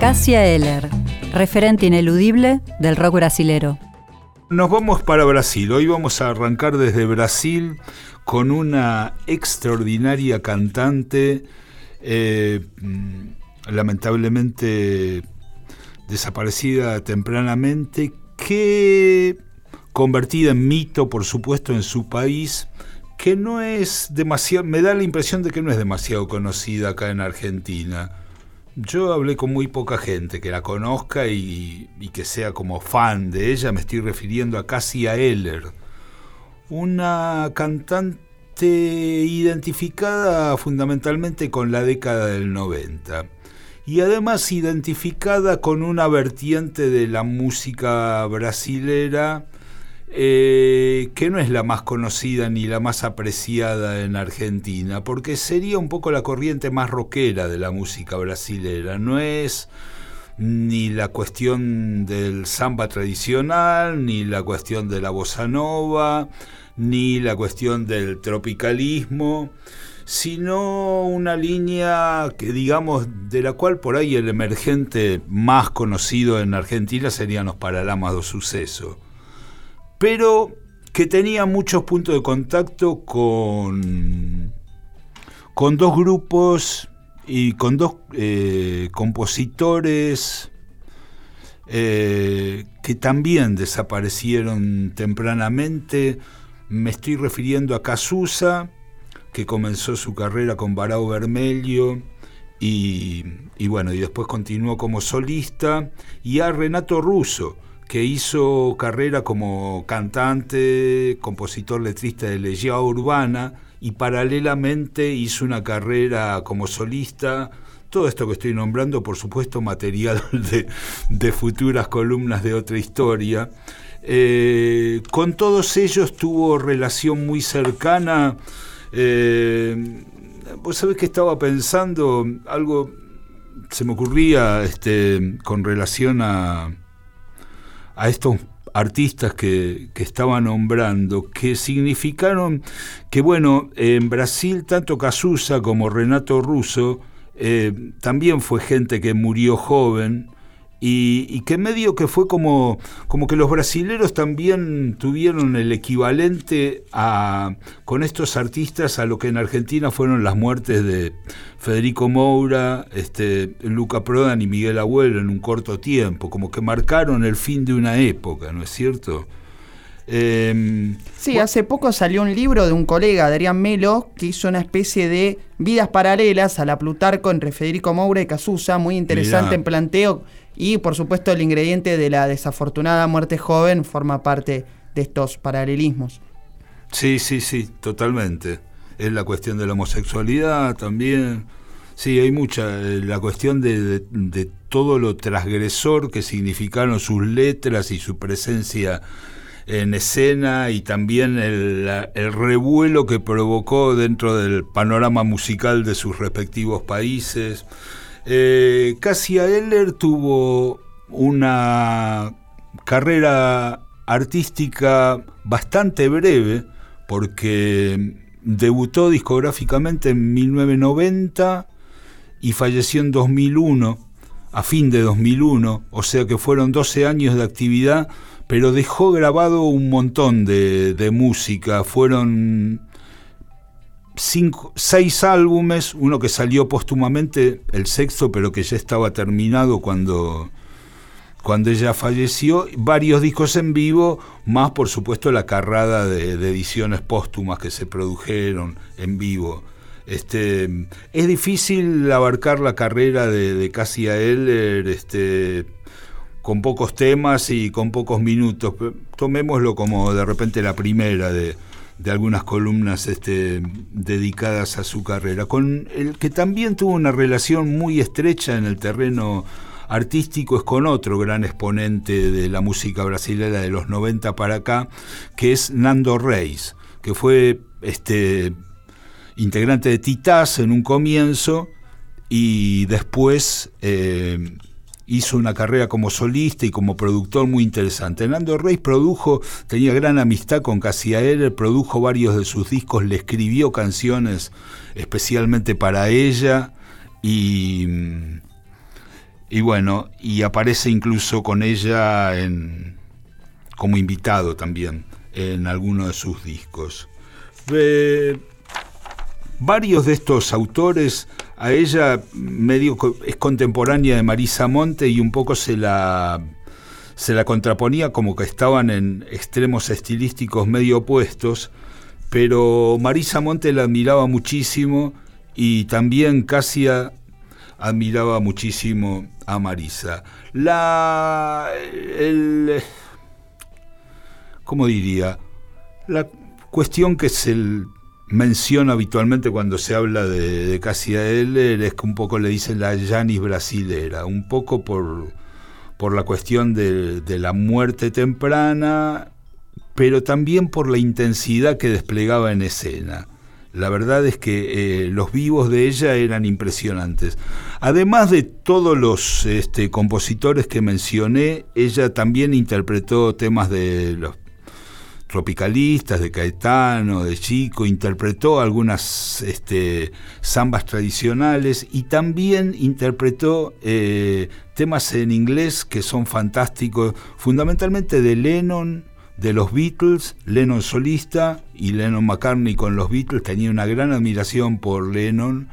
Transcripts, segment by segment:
Cassia Eller, referente ineludible del rock brasilero. Nos vamos para Brasil. Hoy vamos a arrancar desde Brasil con una extraordinaria cantante, eh, lamentablemente desaparecida tempranamente, que convertida en mito, por supuesto, en su país, que no es demasiado, me da la impresión de que no es demasiado conocida acá en Argentina. Yo hablé con muy poca gente que la conozca y, que sea como fan de ella. Me estoy refiriendo a Cassia Eller, una cantante identificada fundamentalmente con la década del 90 y además identificada con una vertiente de la música brasilera eh, que no es la más conocida ni la más apreciada en Argentina, porque sería un poco la corriente más rockera de la música brasilera. No es ni la cuestión del samba tradicional, ni la cuestión de la bossa nova, ni la cuestión del tropicalismo, sino una línea que digamos de la cual por ahí el emergente más conocido en Argentina serían los Paralamas do Suceso pero que tenía muchos puntos de contacto con, con dos grupos y con dos eh, compositores eh, que también desaparecieron tempranamente. Me estoy refiriendo a Casusa, que comenzó su carrera con Barao Vermelho y, y, bueno, y después continuó como solista, y a Renato Russo, que hizo carrera como cantante, compositor letrista de Legión Urbana y paralelamente hizo una carrera como solista. Todo esto que estoy nombrando, por supuesto, material de, futuras columnas de otra historia. Eh, con todos ellos tuvo relación muy cercana. Eh, Vos sabés que estaba pensando algo, se me ocurría este, con relación a, a estos artistas que, estaba nombrando, que significaron que, bueno, en Brasil tanto Casusa como Renato Russo eh, también fue gente que murió joven, y, que medio que fue como, como que los brasileros también tuvieron el equivalente a, con estos artistas a lo que en Argentina fueron las muertes de Federico Moura, este, Luca Prodan y Miguel Abuelo en un corto tiempo, como que marcaron el fin de una época, ¿no es cierto? Em, sí, hace poco salió un libro de un colega, Adrián Melo, que hizo una especie de vidas paralelas a la Plutarco entre Federico Moura y Casusa, muy interesante en planteo y por supuesto el ingrediente de la desafortunada muerte joven forma parte de estos paralelismos. Sí, sí, sí, totalmente. Es la cuestión de la homosexualidad también. Sí, hay mucha. Eh, la cuestión de, todo lo transgresor que significaron sus letras y su presencia en escena y también el, revuelo que provocó dentro del panorama musical de sus respectivos países. Eh, Cassia Eller tuvo una carrera artística bastante breve porque debutó discográficamente en 1990 y falleció en 2001, a fin de 2001, o sea que fueron 12 años de actividad, pero dejó grabado un montón de, de música, fueron seis álbumes, uno que salió póstumamente, el sexto, pero que ya estaba terminado cuando, cuando ella falleció, varios discos en vivo, más por supuesto la carrada de, ediciones póstumas que se produjeron en vivo. Este, es difícil abarcar la carrera de, de Cassia Eller este, con pocos temas y con pocos minutos. Tomémoslo como de repente la primera de, de algunas columnas este, dedicadas a su carrera, con el que también tuvo una relación muy estrecha en el terreno artístico es con otro gran exponente de la música brasileña de los 90 para acá, que es Nando Reis, que fue este, integrante de Titás en un comienzo y después eh, hizo una carrera como solista y como productor muy interesante. Nando Reis produjo, tenía gran amistad con Casiaer, produjo varios de sus discos, le escribió canciones especialmente para ella y, y bueno, y aparece incluso con ella en, como invitado también en alguno de sus discos. varios de estos autores, a ella medio es contemporánea de Marisa Monte y un poco se la se la contraponía como que estaban en extremos estilísticos medio opuestos, pero Marisa Monte la admiraba muchísimo y también Casia admiraba muchísimo a Marisa. La el ¿cómo diría? La cuestión que se menciona habitualmente cuando se habla de, de Cassia Eller es que un poco le dicen la Janis brasilera, un poco por por la cuestión de, la muerte temprana, pero también por la intensidad que desplegaba en escena. La verdad es que eh, los vivos de ella eran impresionantes. Además de todos los este, compositores que mencioné, ella también interpretó temas de los tropicalistas, de Caetano, de Chico, interpretó algunas este, zambas tradicionales y también interpretó eh, temas en inglés que son fantásticos, fundamentalmente de Lennon, de los Beatles, Lennon solista y Lennon McCartney con los Beatles, tenía una gran admiración por Lennon,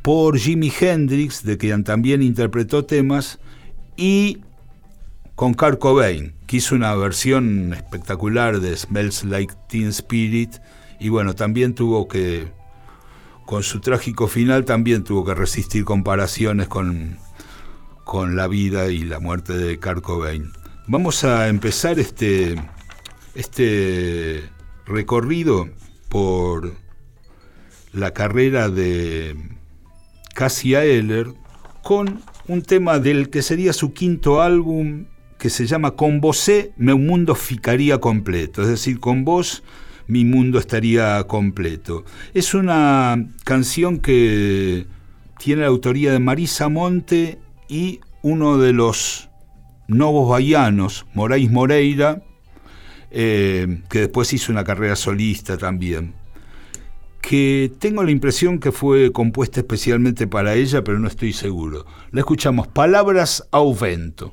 por Jimi Hendrix, de quien también interpretó temas, y con Kurt Cobain, que hizo una versión espectacular de Smells Like Teen Spirit, y bueno, también tuvo que, con su trágico final, también tuvo que resistir comparaciones con con la vida y la muerte de Kurt Cobain. Vamos a empezar este, este recorrido por la carrera de Cassia Eller con un tema del que sería su quinto álbum que se llama Con vosé meu mundo ficaría completo, es decir, con vos mi mundo estaría completo. Es una canción que tiene la autoría de Marisa Monte y uno de los novos bahianos, Moraes Moreira, eh, que después hizo una carrera solista también, que tengo la impresión que fue compuesta especialmente para ella, pero no estoy seguro. La escuchamos, Palabras a vento.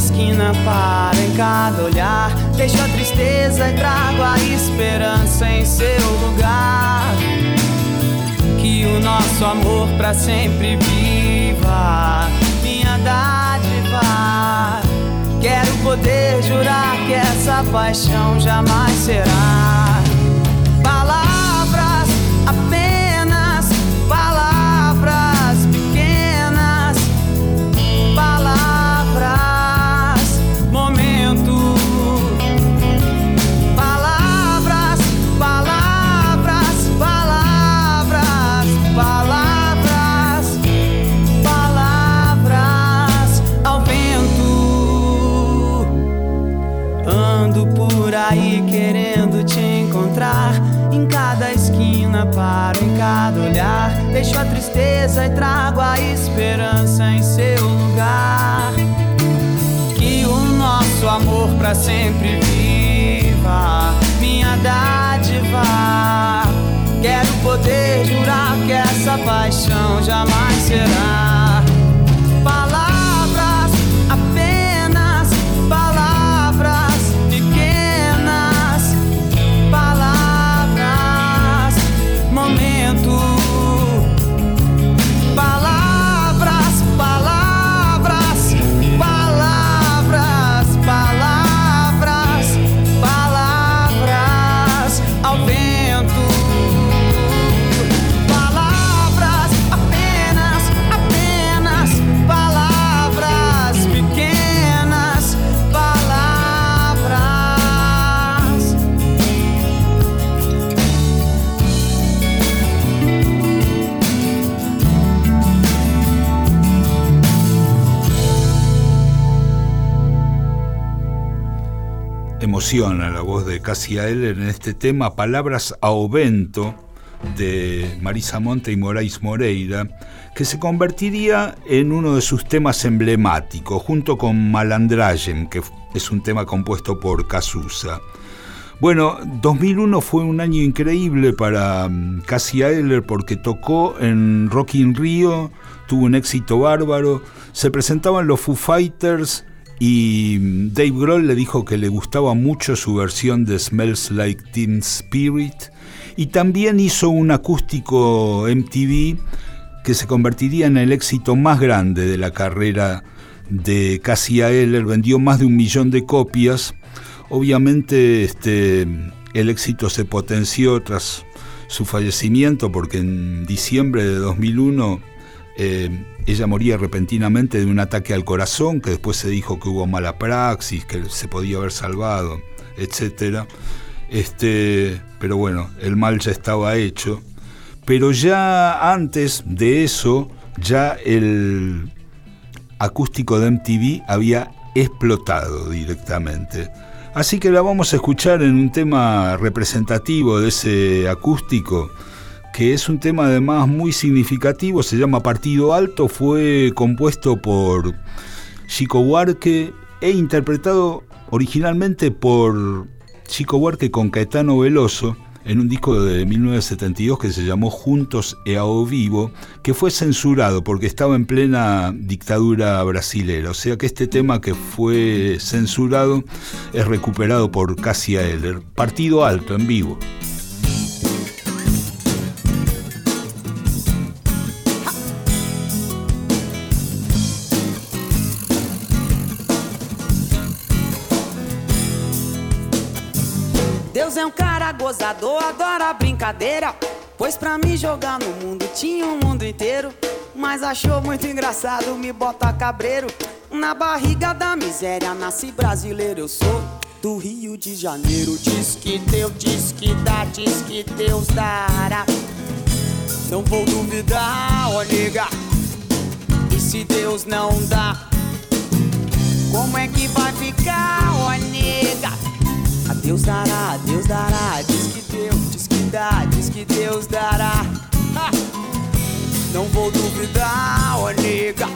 esquina, paro em cada olhar. Deixo a tristeza e trago a esperança em seu lugar. Que o nosso amor para sempre viva, minha dádiva. Quero poder jurar que essa paixão jamais será. Emociona la voz de Cassia Eller en este tema Palabras a Ovento de Marisa Monte y Moraes Moreira, que se convertiría en uno de sus temas emblemáticos, junto con Malandragen, que es un tema compuesto por Cazuza. Bueno, 2001 fue un año increíble para mm, Cassia Eller porque tocó en Rock in Rio, tuvo un éxito bárbaro, se presentaban los Foo Fighters y mm, Dave Grohl le dijo que le gustaba mucho su versión de Smells Like Teen Spirit y también hizo un acústico MTV que se convertiría en el éxito más grande de la carrera de Cassia Eller, vendió más de un millón de copias. Obviamente este, el éxito se potenció tras su fallecimiento porque en diciembre de 2001 eh, ella moría repentinamente de un ataque al corazón, que después se dijo que hubo mala praxis, que se podía haber salvado, etc. Este, pero bueno, el mal ya estaba hecho. Pero ya antes de eso, ya el acústico de MTV había explotado directamente. Así que la vamos a escuchar en un tema representativo de ese acústico, que es un tema además muy significativo, se llama Partido Alto, fue compuesto por Chico Huarque e interpretado originalmente por Chico Huarque con Caetano Veloso en un disco de 1972 que se llamó Juntos e ao Vivo, que fue censurado porque estaba en plena dictadura brasilera. O sea que este tema que fue censurado es recuperado por Cassia Eller. Partido alto en vivo. Deus é um cara gozador, adora brincadeira. Pois pra me jogar no mundo tinha um mundo inteiro. Mas achou muito engraçado me botar cabreiro. Na barriga da miséria nasci brasileiro, eu sou do Rio de Janeiro. Diz que Deus, diz que dá, diz que Deus dará. Não vou duvidar, ó nega. E se Deus não dá, como é que vai ficar, ó nega? A Deus dará, a Deus dará, diz que Deus, diz que dá, diz que Deus dará. Não vou duvidar, ó nega.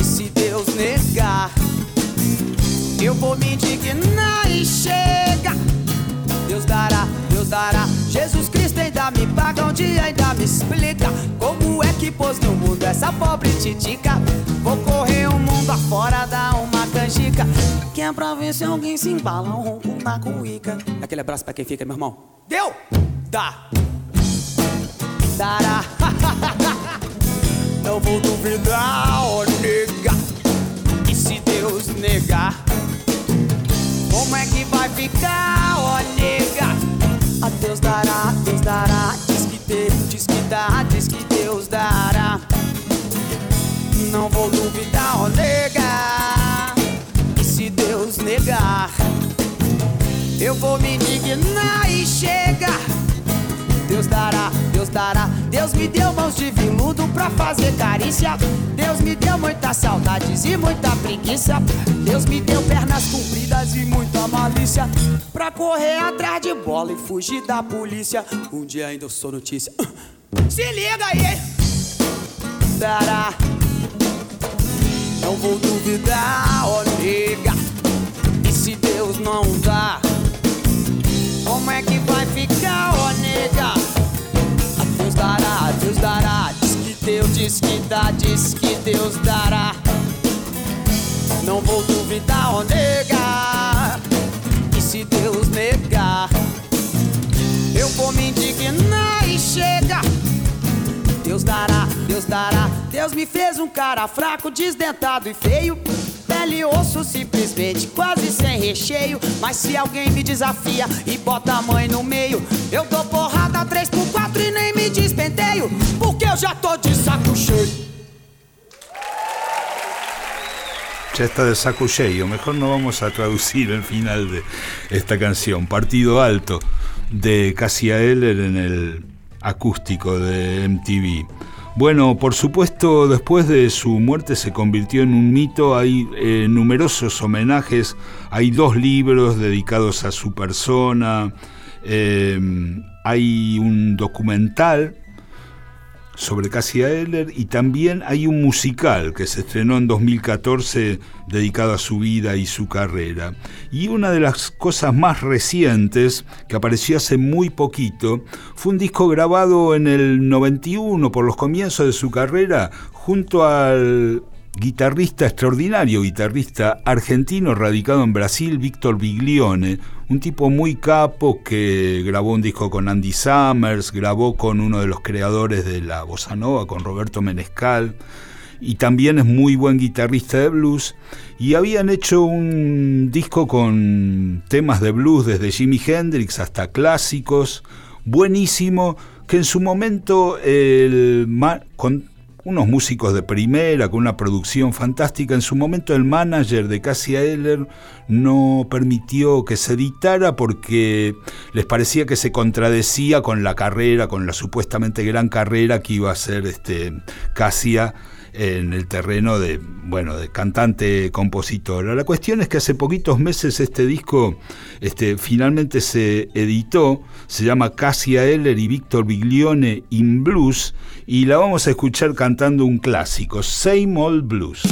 E se Deus negar, eu vou me indignar e chega. Deus dará, Deus dará. Jesus Cristo me paga um dia, ainda me explica como é que pôs no mundo essa pobre titica. Vou correr o mundo afora, dar uma canjica. Que é pra ver se alguém se embala um ronco na cuíca. Aquele abraço pra quem fica, meu irmão. Deu? Dá. Dará. Não vou duvidar, ó nega. E se Deus negar? Como é que vai ficar, ó vou me indignar e chega. Deus dará, Deus dará. Deus me deu mãos de viludo pra fazer carícia. Deus me deu muitas saudades e muita preguiça. Deus me deu pernas compridas e muita malícia. Pra correr atrás de bola e fugir da polícia. Um dia ainda eu sou notícia. Se liga aí? Dará. Não vou duvidar, ó nega. E se Deus não dá? Como é que vai ficar, ó nega? Deus dará, Deus dará. diz que dá, diz que Deus dará. Não vou duvidar ou negar. E se Deus negar, eu vou me indignar e chega. Deus dará, Deus dará. Deus me fez um cara fraco, desdentado e feio. Pele osso simplesmente, quase sem recheio. Mas se alguém me desafia e bota a mãe no meio, eu dou porrada 3 por 4 e nem me despenteio. Porque eu já tô de saco cheio. ya está de saco cheio. Mejor no vamos a traducir el final de esta canción. Partido Alto de Cassia Eller en el acústico de MTV. Bueno, por supuesto, después de su muerte se convirtió en un mito, hay eh, numerosos homenajes, hay dos libros dedicados a su persona, eh, hay un documental sobre Cassia Eller y también hay un musical que se estrenó en 2014 dedicado a su vida y su carrera. Y una de las cosas más recientes que apareció hace muy poquito fue un disco grabado en el 91 por los comienzos de su carrera junto al guitarrista extraordinario, guitarrista argentino radicado en Brasil, Víctor Biglione, un tipo muy capo que grabó un disco con Andy Summers, grabó con uno de los creadores de la bossa nova, con Roberto Menescal, y también es muy buen guitarrista de blues, y habían hecho un disco con temas de blues desde Jimi Hendrix hasta clásicos, buenísimo, que en su momento el, con, unos músicos de primera, con una producción fantástica. En su momento el manager de Cassia Eller no permitió que se editara porque les parecía que se contradecía con la carrera, con la supuestamente gran carrera que iba a hacer este, Cassia en el terreno de, bueno, de cantante compositora. La cuestión es que hace poquitos meses este disco este, finalmente se editó, se llama Cassia Eller y Víctor Biglione in Blues y la vamos a escuchar cantando un clásico, Same Old Blues.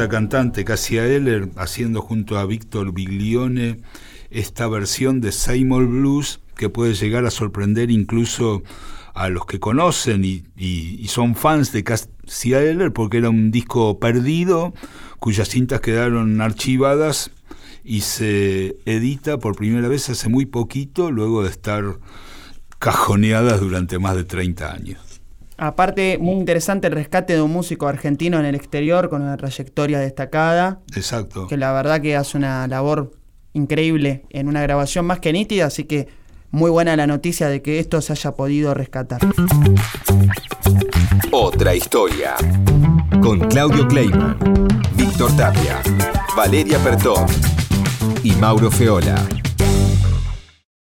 Tremenda cantante Cassia Eller haciendo junto a Víctor Biglione esta versión de Seymour Blues que puede llegar a sorprender incluso a los que conocen y, son fans de Cassia Eller porque era un disco perdido cuyas cintas quedaron archivadas y se edita por primera vez hace muy poquito luego de estar cajoneadas durante más de 30 años. Aparte, muy interesante el rescate de un músico argentino en el exterior con una trayectoria destacada. Exacto. Que la verdad que hace una labor increíble en una grabación más que nítida, así que muy buena la noticia de que esto se haya podido rescatar. Otra historia. Con Claudio Kleiman, Víctor Tapia, Valeria Pertón y Mauro Feola.